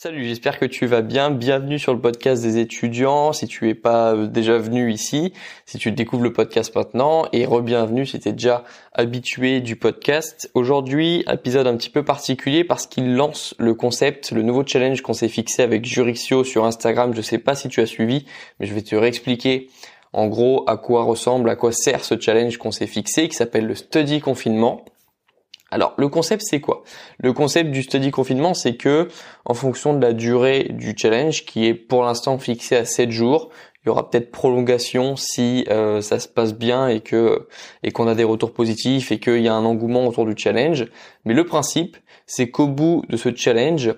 Salut, j'espère que tu vas bien. Bienvenue sur le podcast des étudiants. Si tu es pas euh, déjà venu ici, si tu découvres le podcast maintenant, et re-bienvenue si tu es déjà habitué du podcast. Aujourd'hui, épisode un petit peu particulier parce qu'il lance le concept, le nouveau challenge qu'on s'est fixé avec Jurixio sur Instagram. Je sais pas si tu as suivi, mais je vais te réexpliquer en gros à quoi ressemble, à quoi sert ce challenge qu'on s'est fixé qui s'appelle le study confinement. Alors, le concept, c'est quoi? Le concept du study confinement, c'est que, en fonction de la durée du challenge, qui est pour l'instant fixé à 7 jours, il y aura peut-être prolongation si euh, ça se passe bien et que et qu'on a des retours positifs et qu'il y a un engouement autour du challenge. Mais le principe, c'est qu'au bout de ce challenge,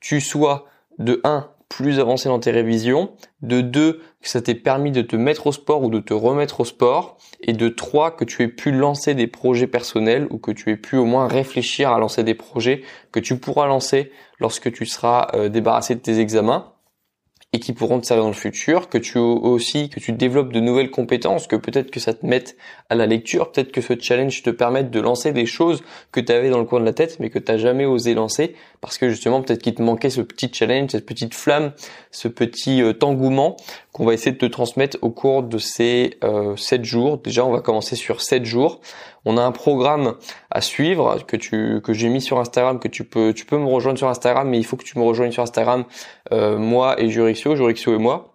tu sois de 1 plus avancé dans tes révisions, de deux, que ça t'ait permis de te mettre au sport ou de te remettre au sport, et de trois, que tu aies pu lancer des projets personnels ou que tu aies pu au moins réfléchir à lancer des projets que tu pourras lancer lorsque tu seras euh, débarrassé de tes examens et qui pourront te servir dans le futur, que tu aussi que tu développes de nouvelles compétences, que peut-être que ça te mette à la lecture, peut-être que ce challenge te permette de lancer des choses que tu avais dans le coin de la tête mais que tu n'as jamais osé lancer parce que justement peut-être qu'il te manquait ce petit challenge, cette petite flamme, ce petit euh, engouement qu'on va essayer de te transmettre au cours de ces euh, 7 jours. Déjà, on va commencer sur 7 jours. On a un programme à suivre que que j'ai mis sur Instagram que tu peux tu peux me rejoindre sur Instagram mais il faut que tu me rejoignes sur Instagram euh, moi et Jurixio, Jurixio et moi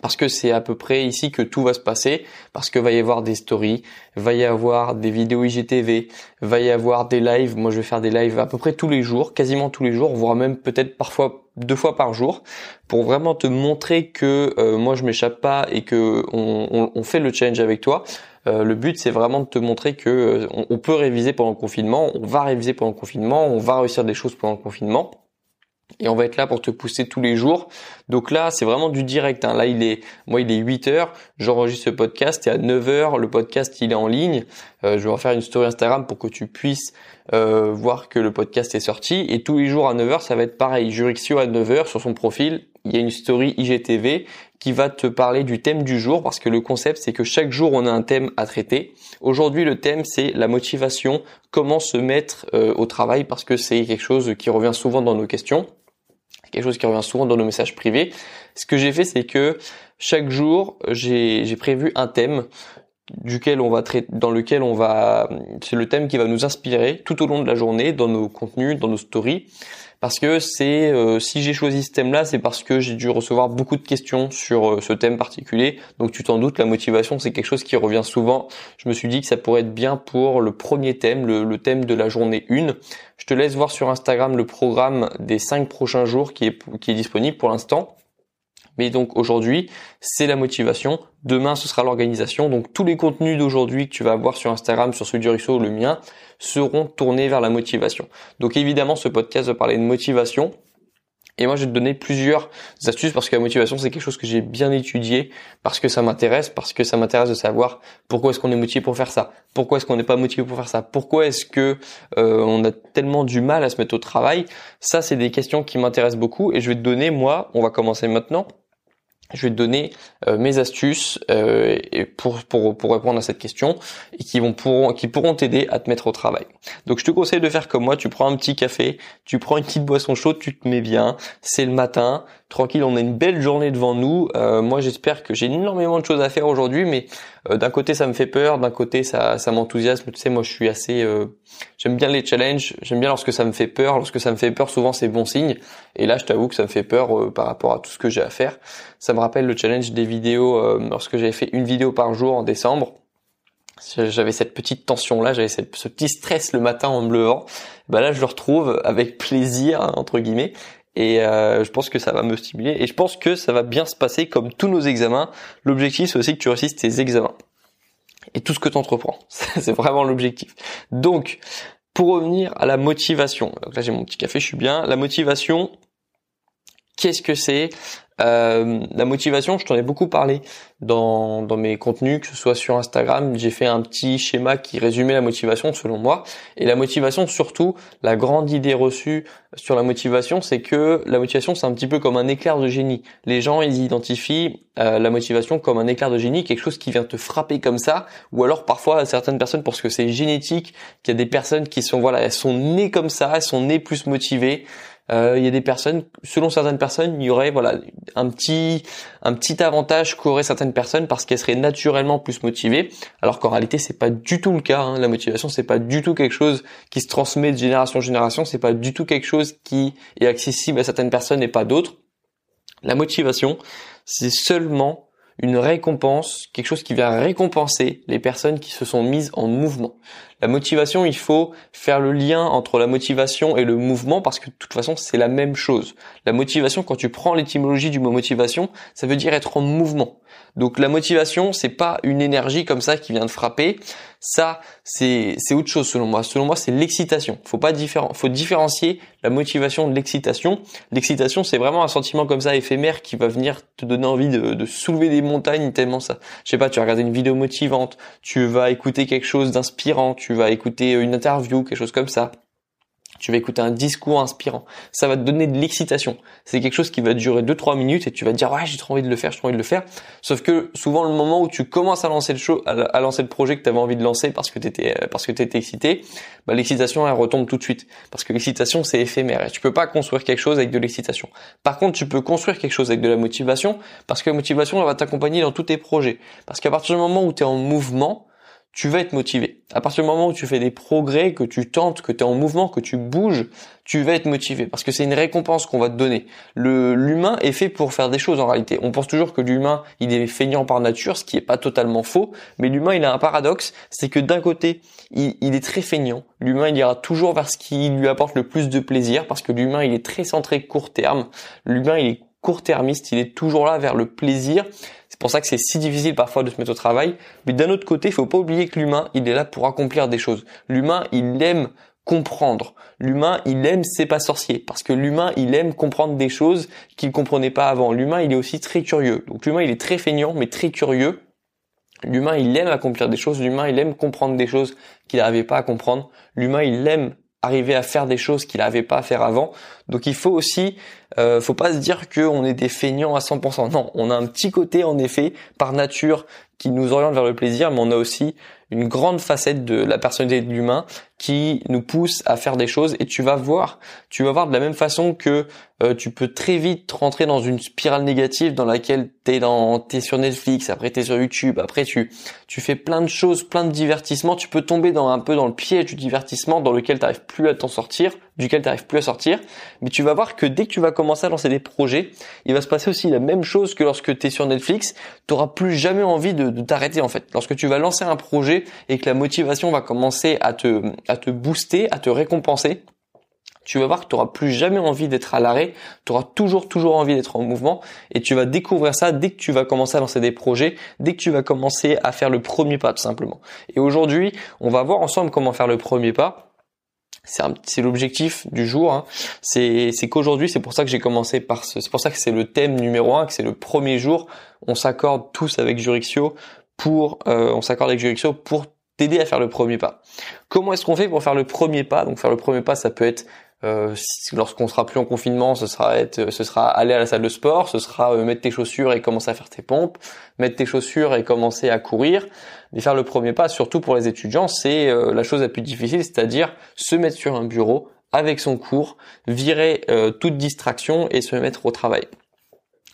parce que c'est à peu près ici que tout va se passer, parce que va y avoir des stories, va y avoir des vidéos IGTV, va y avoir des lives. Moi, je vais faire des lives à peu près tous les jours, quasiment tous les jours, voire même peut-être parfois deux fois par jour, pour vraiment te montrer que euh, moi je m'échappe pas et que on, fait le challenge avec toi. Euh, le but, c'est vraiment de te montrer que euh, on, peut réviser pendant le confinement, on va réviser pendant le confinement, on va réussir des choses pendant le confinement. Et on va être là pour te pousser tous les jours. Donc là, c'est vraiment du direct. Hein. Là, il est, moi, il est 8 heures. J'enregistre ce podcast et à 9 heures, le podcast, il est en ligne. Euh, je vais en faire une story Instagram pour que tu puisses voir que le podcast est sorti. Et tous les jours à 9 heures, ça va être pareil. Jurixio à 9 heures sur son profil. Il y a une story IGTV qui va te parler du thème du jour parce que le concept c'est que chaque jour on a un thème à traiter. Aujourd'hui le thème c'est la motivation, comment se mettre euh, au travail parce que c'est quelque chose qui revient souvent dans nos questions, quelque chose qui revient souvent dans nos messages privés. Ce que j'ai fait c'est que chaque jour j'ai prévu un thème duquel on va traiter, dans lequel on va, c'est le thème qui va nous inspirer tout au long de la journée dans nos contenus, dans nos stories parce que c'est euh, si j'ai choisi ce thème-là, c'est parce que j'ai dû recevoir beaucoup de questions sur euh, ce thème particulier. Donc tu t'en doutes, la motivation c'est quelque chose qui revient souvent. Je me suis dit que ça pourrait être bien pour le premier thème, le, thème de la journée 1. Je te laisse voir sur Instagram le programme des 5 prochains jours qui est, qui est disponible pour l'instant. Mais donc aujourd'hui, c'est la motivation. Demain, ce sera l'organisation. Donc tous les contenus d'aujourd'hui que tu vas avoir sur Instagram, sur celui du ou le mien, seront tournés vers la motivation. Donc évidemment, ce podcast va parler de motivation. Et moi, je vais te donner plusieurs astuces parce que la motivation, c'est quelque chose que j'ai bien étudié, parce que ça m'intéresse, parce que ça m'intéresse de savoir pourquoi est-ce qu'on est motivé pour faire ça, pourquoi est-ce qu'on n'est pas motivé pour faire ça, pourquoi est-ce que euh, on a tellement du mal à se mettre au travail? Ça, c'est des questions qui m'intéressent beaucoup et je vais te donner, moi, on va commencer maintenant, je vais te donner euh, mes astuces euh, pour, pour, pour répondre à cette question et qui vont pourront qui pourront t'aider à te mettre au travail. Donc je te conseille de faire comme moi, tu prends un petit café, tu prends une petite boisson chaude, tu te mets bien, c'est le matin, tranquille, on a une belle journée devant nous. Euh, moi j'espère que j'ai énormément de choses à faire aujourd'hui, mais d'un côté ça me fait peur, d'un côté ça, ça m'enthousiasme. Tu sais, moi je suis assez, j'aime bien les challenges, j'aime bien lorsque ça me fait peur. Lorsque ça me fait peur, souvent c'est bon signe. Et là je t'avoue que ça me fait peur par rapport à tout ce que j'ai à faire. Ça me rappelle le challenge des vidéos euh, lorsque j'avais fait une vidéo par jour en décembre. J'avais cette petite tension là, j'avais ce petit stress le matin en me levant. Bah là, je le retrouve avec plaisir entre guillemets. Et euh, je pense que ça va me stimuler. Et je pense que ça va bien se passer comme tous nos examens. L'objectif, c'est aussi que tu réussisses tes examens. Et tout ce que tu entreprends. c'est vraiment l'objectif. Donc, pour revenir à la motivation. Donc là, j'ai mon petit café, je suis bien. La motivation, qu'est-ce que c'est? Euh, la motivation, je t'en ai beaucoup parlé dans, dans mes contenus, que ce soit sur Instagram. J'ai fait un petit schéma qui résumait la motivation selon moi. Et la motivation, surtout, la grande idée reçue sur la motivation, c'est que la motivation, c'est un petit peu comme un éclair de génie. Les gens, ils identifient euh, la motivation comme un éclair de génie, quelque chose qui vient te frapper comme ça. Ou alors parfois, certaines personnes, parce que c'est génétique, qu'il y a des personnes qui sont, voilà, sont nées comme ça, elles sont nées plus motivées. Euh, il y a des personnes, selon certaines personnes, il y aurait voilà un petit un petit avantage qu'auraient certaines personnes parce qu'elles seraient naturellement plus motivées, alors qu'en réalité c'est pas du tout le cas. Hein. La motivation c'est pas du tout quelque chose qui se transmet de génération en génération, c'est pas du tout quelque chose qui est accessible à certaines personnes et pas d'autres. La motivation, c'est seulement une récompense, quelque chose qui vient récompenser les personnes qui se sont mises en mouvement. La motivation, il faut faire le lien entre la motivation et le mouvement parce que de toute façon, c'est la même chose. La motivation, quand tu prends l'étymologie du mot motivation, ça veut dire être en mouvement. Donc la motivation, c'est pas une énergie comme ça qui vient de frapper. Ça, c'est autre chose selon moi. Selon moi, c'est l'excitation. Faut pas différen, faut différencier la motivation de l'excitation. L'excitation, c'est vraiment un sentiment comme ça éphémère qui va venir te donner envie de, de soulever des montagnes tellement ça. Je sais pas, tu vas regarder une vidéo motivante, tu vas écouter quelque chose d'inspirant, tu vas écouter une interview, quelque chose comme ça tu vas écouter un discours inspirant. Ça va te donner de l'excitation. C'est quelque chose qui va durer 2-3 minutes et tu vas te dire ouais j'ai trop envie de le faire, j'ai trop envie de le faire. Sauf que souvent le moment où tu commences à lancer le show, à lancer le projet que tu avais envie de lancer parce que t'étais parce que t'étais excité, bah, l'excitation elle retombe tout de suite parce que l'excitation c'est éphémère et tu peux pas construire quelque chose avec de l'excitation. Par contre tu peux construire quelque chose avec de la motivation parce que la motivation elle va t'accompagner dans tous tes projets. Parce qu'à partir du moment où tu es en mouvement, tu vas être motivé. À partir du moment où tu fais des progrès, que tu tentes, que tu es en mouvement, que tu bouges, tu vas être motivé parce que c'est une récompense qu'on va te donner. Le l'humain est fait pour faire des choses en réalité. On pense toujours que l'humain, il est feignant par nature, ce qui est pas totalement faux, mais l'humain, il a un paradoxe, c'est que d'un côté, il, il, est très feignant. L'humain, il ira toujours vers ce qui lui apporte le plus de plaisir parce que l'humain, il est très centré court terme. L'humain, il est court-termiste, il est toujours là vers le plaisir. C'est pour ça que c'est si difficile parfois de se mettre au travail. Mais d'un autre côté, il faut pas oublier que l'humain, il est là pour accomplir des choses. L'humain, il aime comprendre. L'humain, il aime c'est pas sorcier parce que l'humain, il aime comprendre des choses qu'il comprenait pas avant. L'humain, il est aussi très curieux. Donc l'humain, il est très feignant mais très curieux. L'humain, il aime accomplir des choses. L'humain, il aime comprendre des choses qu'il n'arrivait pas à comprendre. L'humain, il aime arriver à faire des choses qu'il n'avait pas à faire avant. Donc il faut aussi, euh, faut pas se dire qu'on est des feignants à 100%. Non, on a un petit côté en effet par nature qui nous oriente vers le plaisir, mais on a aussi une grande facette de la personnalité de l'humain qui nous pousse à faire des choses. Et tu vas voir, tu vas voir de la même façon que euh, tu peux très vite rentrer dans une spirale négative dans laquelle t'es dans t'es sur Netflix, après t'es sur YouTube, après tu tu fais plein de choses, plein de divertissements, tu peux tomber dans un peu dans le piège du divertissement dans lequel t'arrives plus à t'en sortir, duquel t'arrives plus à sortir, mais tu vas voir que dès que tu vas commencer à lancer des projets, il va se passer aussi la même chose que lorsque tu es sur Netflix, tu n'auras plus jamais envie de t'arrêter en fait. Lorsque tu vas lancer un projet et que la motivation va commencer à te booster, à te récompenser, tu vas voir que tu n'auras plus jamais envie d'être à l'arrêt, tu auras toujours toujours envie d'être en mouvement et tu vas découvrir ça dès que tu vas commencer à lancer des projets, dès que tu vas commencer à faire le premier pas tout simplement. Et aujourd'hui, on va voir ensemble comment faire le premier pas c'est l'objectif du jour. Hein. C'est qu'aujourd'hui, c'est pour ça que j'ai commencé par ce, c'est pour ça que c'est le thème numéro un, que c'est le premier jour. On s'accorde tous avec Jurixio euh, on s'accorde avec Jurixio pour t'aider à faire le premier pas. Comment est-ce qu'on fait pour faire le premier pas? Donc faire le premier pas, ça peut être euh, lorsqu'on sera plus en confinement, ce sera être, ce sera aller à la salle de sport, ce sera euh, mettre tes chaussures et commencer à faire tes pompes, mettre tes chaussures et commencer à courir. Mais faire le premier pas, surtout pour les étudiants, c'est euh, la chose la plus difficile, c'est-à-dire se mettre sur un bureau avec son cours, virer toute distraction et se mettre au travail.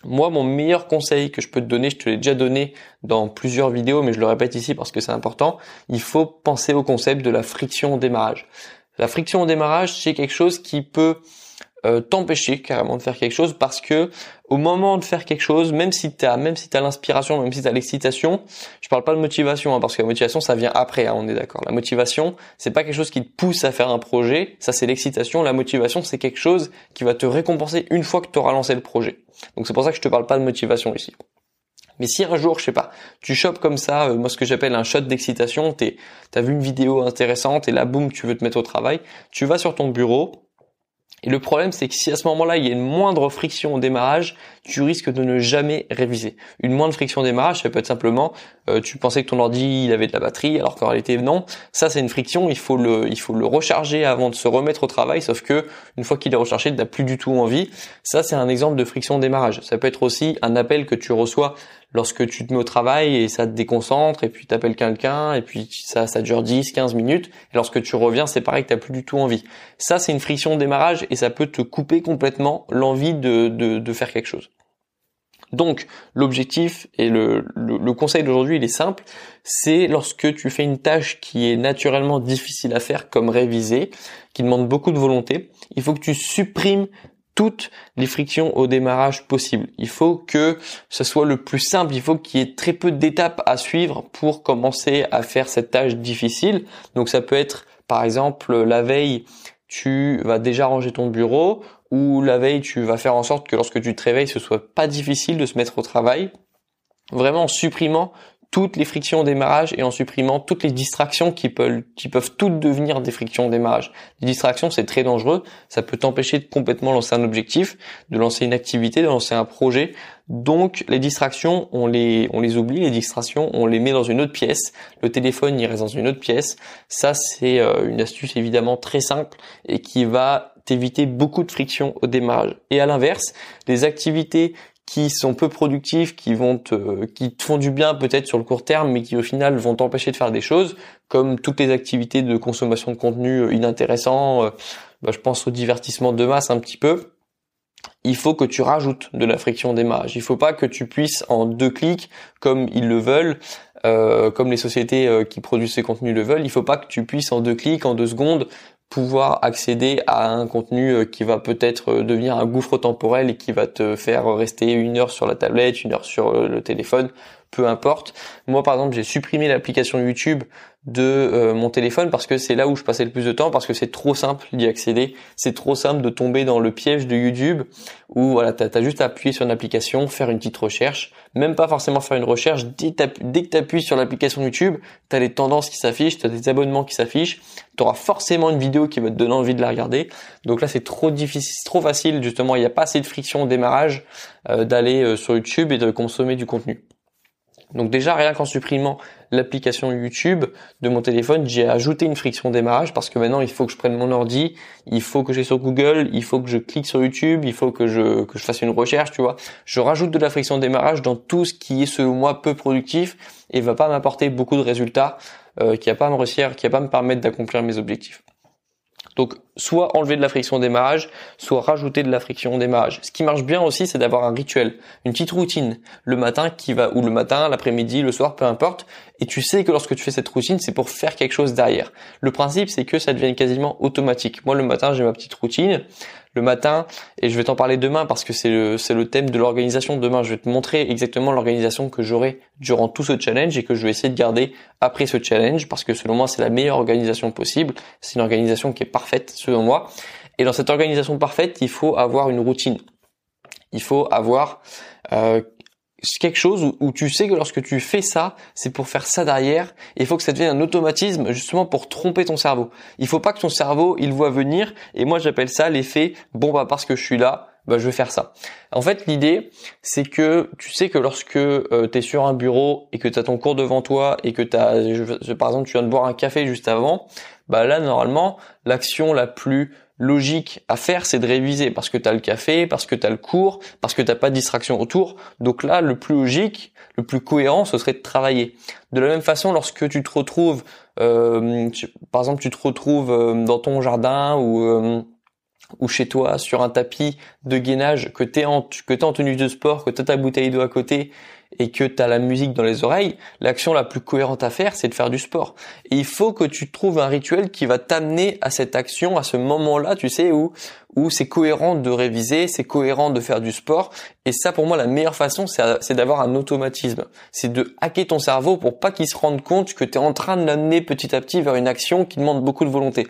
Moi, mon meilleur conseil que je peux te donner, je te l'ai déjà donné dans plusieurs vidéos, mais je le répète ici parce que c'est important, il faut penser au concept de la friction au démarrage. La friction au démarrage, c'est quelque chose qui peut euh, t'empêcher carrément de faire quelque chose parce que au moment de faire quelque chose, même si tu as même si tu l'inspiration, même si tu as l'excitation, je parle pas de motivation hein, parce que la motivation ça vient après, hein, on est d'accord. La motivation, c'est pas quelque chose qui te pousse à faire un projet, ça c'est l'excitation, la motivation c'est quelque chose qui va te récompenser une fois que tu auras lancé le projet. Donc c'est pour ça que je te parle pas de motivation ici. Mais si un jour, je sais pas, tu chopes comme ça, euh, moi ce que j'appelle un shot d'excitation, t'as vu une vidéo intéressante et là, boum, tu veux te mettre au travail, tu vas sur ton bureau, et le problème, c'est que si à ce moment-là, il y a une moindre friction au démarrage, tu risques de ne jamais réviser. Une moindre friction au démarrage, ça peut être simplement, euh, tu pensais que ton ordi, il avait de la batterie, alors qu'en réalité, non. Ça, c'est une friction, il faut le, il faut le recharger avant de se remettre au travail, sauf que, une fois qu'il est rechargé, tu n'as plus du tout envie. Ça, c'est un exemple de friction au démarrage. Ça peut être aussi un appel que tu reçois lorsque tu te mets au travail et ça te déconcentre et puis tu appelles quelqu'un et puis ça ça dure 10 15 minutes et lorsque tu reviens c'est pareil que tu plus du tout envie. Ça c'est une friction de démarrage et ça peut te couper complètement l'envie de, de, de faire quelque chose. Donc l'objectif et le, le, conseil d'aujourd'hui il est simple, c'est lorsque tu fais une tâche qui est naturellement difficile à faire comme réviser, qui demande beaucoup de volonté, il faut que tu supprimes toutes les frictions au démarrage possibles. Il faut que ce soit le plus simple, il faut qu'il y ait très peu d'étapes à suivre pour commencer à faire cette tâche difficile. Donc ça peut être par exemple la veille, tu vas déjà ranger ton bureau, ou la veille tu vas faire en sorte que lorsque tu te réveilles ce soit pas difficile de se mettre au travail, vraiment en supprimant toutes les frictions au démarrage et en supprimant toutes les distractions qui peuvent, toutes devenir des frictions au démarrage. Les distractions, c'est très dangereux. Ça peut t'empêcher de complètement lancer un objectif, de lancer une activité, de lancer un projet. Donc, les distractions, on les, on les oublie. Les distractions, on les met dans une autre pièce. Le téléphone, il reste dans une autre pièce. Ça, c'est euh, une astuce évidemment très simple et qui va t'éviter beaucoup de friction au démarrage. Et à l'inverse, les activités qui sont peu productives, qui vont te, qui te font du bien peut-être sur le court terme, mais qui au final vont t'empêcher de faire des choses, comme toutes les activités de consommation de contenu euh, inintéressant, euh, bah, je pense au divertissement de masse un petit peu, il faut que tu rajoutes de la friction au démarrage. Il faut pas que tu puisses en deux clics, comme ils le veulent, euh, comme les sociétés qui produisent ces contenus le veulent, il faut pas que tu puisses en deux clics, en deux secondes, pouvoir accéder à un contenu euh, qui va peut-être euh, devenir un gouffre temporel et qui va te faire rester une heure sur la tablette, une heure sur euh, le téléphone, peu importe. Moi par exemple j'ai supprimé l'application YouTube de mon téléphone parce que c'est là où je passais le plus de temps parce que c'est trop simple d'y accéder, c'est trop simple de tomber dans le piège de YouTube où voilà t'as as juste à appuyer sur une application, faire une petite recherche, même pas forcément faire une recherche. Dès, que tu appuies sur l'application YouTube, tu as les tendances qui s'affichent, tu as des abonnements qui s'affichent, tu auras forcément une vidéo qui va te donner envie de la regarder. Donc là, c'est trop difficile, trop facile justement. Il n'y a pas assez de friction au démarrage euh, d'aller euh, sur YouTube et de consommer du contenu. Donc déjà, rien qu'en supprimant l'application YouTube de mon téléphone, j'ai ajouté une friction démarrage parce que maintenant il faut que je prenne mon ordi, il faut que j'aille sur Google, il faut que je clique sur YouTube, il faut que je, que je fasse une recherche, tu vois. Je rajoute de la friction démarrage dans tout ce qui est selon moi peu productif et va pas m'apporter beaucoup de résultats, euh, qui va pas me réussir, qui va pas me permettre d'accomplir mes objectifs. Donc soit enlever de la friction au démarrage, soit rajouter de la friction au démarrage. Ce qui marche bien aussi, c'est d'avoir un rituel, une petite routine le matin qui va ou le matin, l'après-midi, le soir, peu importe. Et tu sais que lorsque tu fais cette routine, c'est pour faire quelque chose derrière. Le principe, c'est que ça devient quasiment automatique. Moi, le matin, j'ai ma petite routine le matin et je vais t'en parler demain parce que c'est le, c'est le thème de l'organisation. Demain, je vais te montrer exactement l'organisation que j'aurai durant tout ce challenge et que je vais essayer de garder après ce challenge parce que selon moi, c'est la meilleure organisation possible. C'est une organisation qui est parfaite selon moi. Et dans cette organisation parfaite, il faut avoir une routine. Il faut avoir euh, quelque chose où, tu sais que lorsque tu fais ça, c'est pour faire ça derrière. il faut que ça devienne un automatisme justement pour tromper ton cerveau. Il faut pas que ton cerveau il voit venir. Et moi j'appelle ça l'effet bon bah parce que je suis là, bah je vais faire ça. En fait l'idée c'est que tu sais que lorsque euh, tu es sur un bureau et que tu as ton cours devant toi et que tu as par exemple tu viens de boire un café juste avant, bah là normalement l'action la plus logique à faire, c'est de réviser parce que tu as le café, parce que tu as le cours, parce que tu pas de distraction autour. Donc là, le plus logique, le plus cohérent, ce serait de travailler. De la même façon, lorsque tu te retrouves, euh, par exemple, tu te retrouves euh, dans ton jardin ou euh, ou chez toi sur un tapis de gainage que t'es en que t'es en tenue de sport, que t'as ta bouteille d'eau à côté et que tu as la musique dans les oreilles, l'action la plus cohérente à faire, c'est de faire du sport. Et il faut que tu trouves un rituel qui va t'amener à cette action, à ce moment-là, tu sais, où, où c'est cohérent de réviser, c'est cohérent de faire du sport. Et ça, pour moi, la meilleure façon, c'est d'avoir un automatisme. C'est de hacker ton cerveau pour pas qu'il se rende compte que tu es en train de l'amener petit à petit vers une action qui demande beaucoup de volonté.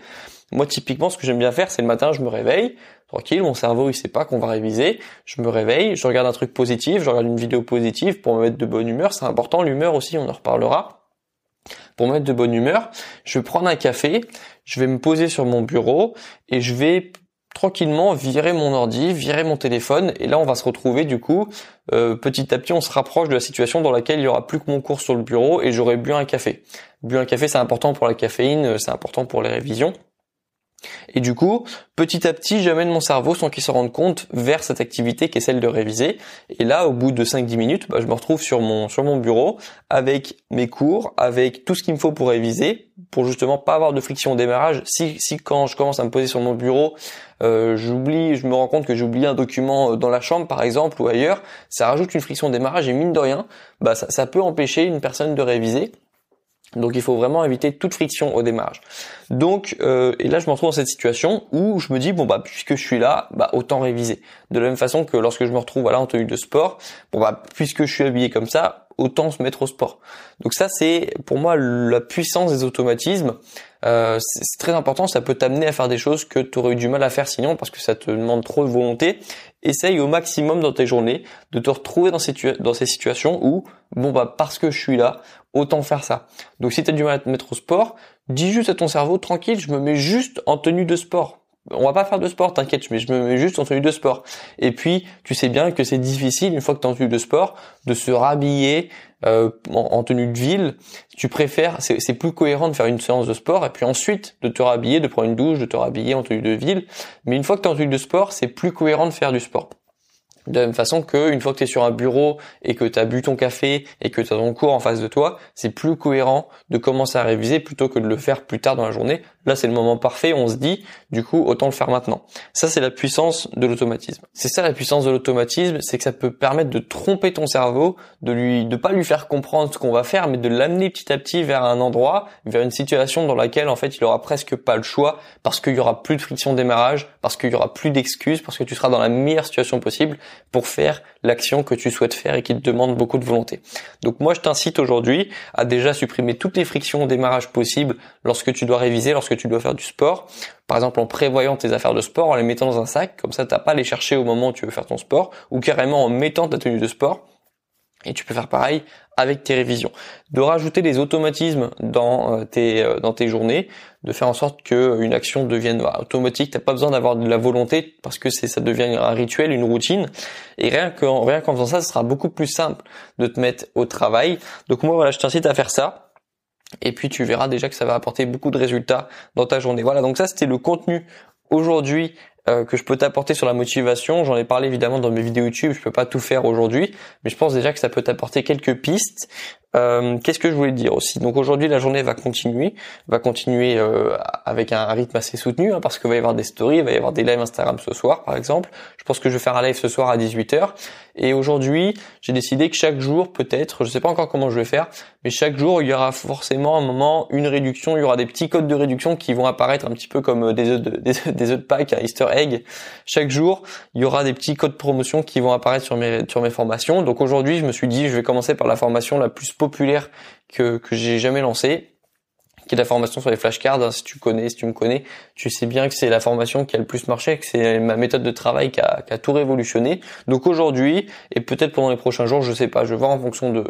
Moi, typiquement, ce que j'aime bien faire, c'est le matin, je me réveille, tranquille, mon cerveau, il sait pas qu'on va réviser. Je me réveille, je regarde un truc positif, je regarde une vidéo positive pour me mettre de bonne humeur. C'est important, l'humeur aussi, on en reparlera. Pour me mettre de bonne humeur, je vais prendre un café, je vais me poser sur mon bureau et je vais tranquillement virer mon ordi, virer mon téléphone, et là on va se retrouver du coup, euh, petit à petit on se rapproche de la situation dans laquelle il y aura plus que mon cours sur le bureau et j'aurai bu un café. Bu un café c'est important pour la caféine, c'est important pour les révisions. Et du coup, petit à petit, j'amène mon cerveau sans qu'il se rende compte vers cette activité qui est celle de réviser. Et là, au bout de 5-10 minutes, bah, je me retrouve sur mon, bureau avec mes cours, avec tout ce qu'il me faut pour réviser, pour justement pas avoir de friction au démarrage. Si, si quand je commence à me poser sur mon bureau, euh, j'oublie, je me rends compte que j'ai oublié un document euh, dans la chambre par exemple ou ailleurs, ça rajoute une friction au démarrage et mine de rien, bah ça peut empêcher une personne de réviser. Donc il faut vraiment éviter toute friction au démarrage. Donc euh, et là je me retrouve dans cette situation où je me dis bon bah puisque je suis là, bah autant réviser. De la même façon que lorsque je me retrouve voilà en tenue de sport, bon bah puisque je suis habillé comme ça, autant se mettre au sport. Donc ça c'est pour moi la puissance des automatismes. Euh, c'est très important, ça peut t'amener à faire des choses que tu aurais eu du mal à faire sinon parce que ça te demande trop de volonté. Essaye au maximum dans tes journées de te retrouver dans ces, dans ces situations où, bon bah parce que je suis là, autant faire ça. Donc si tu as du mal à te mettre au sport, dis juste à ton cerveau, tranquille, je me mets juste en tenue de sport on va pas faire de sport, t'inquiète, mais je me mets juste en tenue de sport. Et puis, tu sais bien que c'est difficile, une fois que tu es en tenue de sport, de se rhabiller euh, en, tenue de ville. Tu préfères, c'est plus cohérent de faire une séance de sport et puis ensuite de te rhabiller, de prendre une douche, de te rhabiller en tenue de ville. Mais une fois que tu es en tenue de sport, c'est plus cohérent de faire du sport. De la même façon que une fois que tu es sur un bureau et que tu as bu ton café et que tu as ton cours en face de toi, c'est plus cohérent de commencer à réviser plutôt que de le faire plus tard dans la journée. Là, c'est le moment parfait, on se dit, du coup, autant le faire maintenant. Ça, c'est la puissance de l'automatisme. C'est ça la puissance de l'automatisme, c'est que ça peut permettre de tromper ton cerveau, de lui, de pas lui faire comprendre ce qu'on va faire, mais de l'amener petit à petit vers un endroit, vers une situation dans laquelle, en fait, il aura presque pas le choix parce qu'il y aura plus de friction démarrage, parce qu'il y aura plus d'excuses, parce que tu seras dans la meilleure situation possible pour faire l'action que tu souhaites faire et qui te demande beaucoup de volonté. Donc moi, je t'incite aujourd'hui à déjà supprimer toutes les frictions au démarrage possibles lorsque tu dois réviser, lorsque tu dois faire du sport. Par exemple, en prévoyant tes affaires de sport, en les mettant dans un sac, comme ça, t'as pas à les chercher au moment où tu veux faire ton sport, ou carrément en mettant ta tenue de sport. Et tu peux faire pareil avec tes révisions. De rajouter des automatismes dans euh, tes euh, dans tes journées, de faire en sorte que une action devienne bah, automatique. T'as pas besoin d'avoir de la volonté parce que ça devient un rituel, une routine. Et rien qu'en rien qu'en faisant ça, ce sera beaucoup plus simple de te mettre au travail. Donc moi voilà, je t'incite à faire ça. Et puis tu verras déjà que ça va apporter beaucoup de résultats dans ta journée. Voilà, donc ça c'était le contenu aujourd'hui euh, que je peux t'apporter sur la motivation. J'en ai parlé évidemment dans mes vidéos YouTube, je peux pas tout faire aujourd'hui, mais je pense déjà que ça peut t'apporter quelques pistes. Euh, Qu'est-ce que je voulais dire aussi? Donc aujourd'hui la journée va continuer, va continuer euh, avec un rythme assez soutenu, hein, parce qu'il va y avoir des stories, il va y avoir des lives Instagram ce soir par exemple. Je pense que je vais faire un live ce soir à 18h. Et aujourd'hui j'ai décidé que chaque jour peut-être, je sais pas encore comment je vais faire, mais chaque jour il y aura forcément un moment une réduction, il y aura des petits codes de réduction qui vont apparaître un petit peu comme des œufs de, des, œufs de Pâques, un Easter chaque jour, il y aura des petits codes promotion qui vont apparaître sur mes, sur mes formations. Donc aujourd'hui, je me suis dit, je vais commencer par la formation la plus populaire que, que j'ai jamais lancée qui est la formation sur les flashcards. Hein, si tu connais, si tu me connais, tu sais bien que c'est la formation qui a le plus marché, que c'est ma méthode de travail qui a, qui a tout révolutionné. Donc aujourd'hui, et peut-être pendant les prochains jours, je sais pas, je voir en fonction de,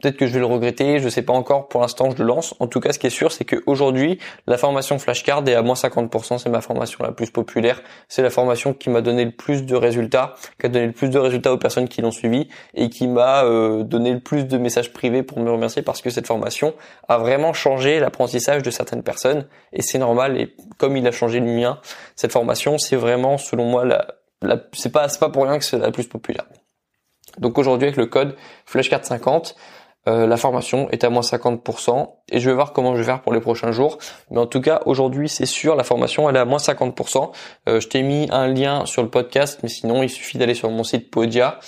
peut-être que je vais le regretter, je sais pas encore, pour l'instant je le lance. En tout cas, ce qui est sûr, c'est qu'aujourd'hui, la formation flashcard est à moins 50%, c'est ma formation la plus populaire, c'est la formation qui m'a donné le plus de résultats, qui a donné le plus de résultats aux personnes qui l'ont suivi et qui m'a euh, donné le plus de messages privés pour me remercier parce que cette formation a vraiment changé l'apprentissage de certaines personnes et c'est normal et comme il a changé le mien, cette formation c'est vraiment selon moi la, c'est pas c'est pas pour rien que c'est la plus populaire. Donc aujourd'hui avec le code flashcard50 euh, la formation est à moins 50% et je vais voir comment je vais faire pour les prochains jours. Mais en tout cas, aujourd'hui, c'est sûr, la formation, elle est à moins 50%. Euh, je t'ai mis un lien sur le podcast, mais sinon, il suffit d'aller sur mon site Podia,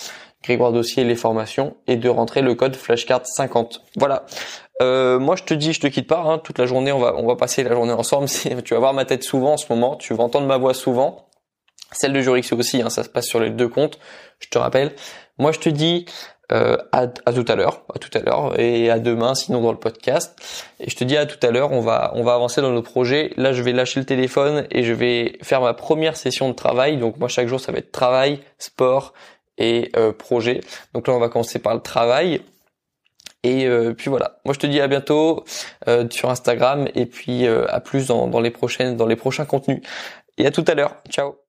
Grégoire Dossier, les formations, et de rentrer le code flashcard50. Voilà. Euh, moi, je te dis, je te quitte pas. Hein, toute la journée, on va, on va passer la journée ensemble. tu vas voir ma tête souvent en ce moment. Tu vas entendre ma voix souvent. Celle de Jurix aussi. Hein, ça se passe sur les deux comptes. Je te rappelle. Moi, je te dis euh, à, tout à l'heure, à tout à l'heure et à demain, sinon dans le podcast. Et je te dis à tout à l'heure. On va, on va avancer dans nos projets. Là, je vais lâcher le téléphone et je vais faire ma première session de travail. Donc moi, chaque jour, ça va être travail, sport et euh, projet. Donc là, on va commencer par le travail. Et euh, puis voilà. Moi je te dis à bientôt euh, sur Instagram et puis euh, à plus dans, dans les prochaines dans les prochains contenus. Et à tout à l'heure. Ciao.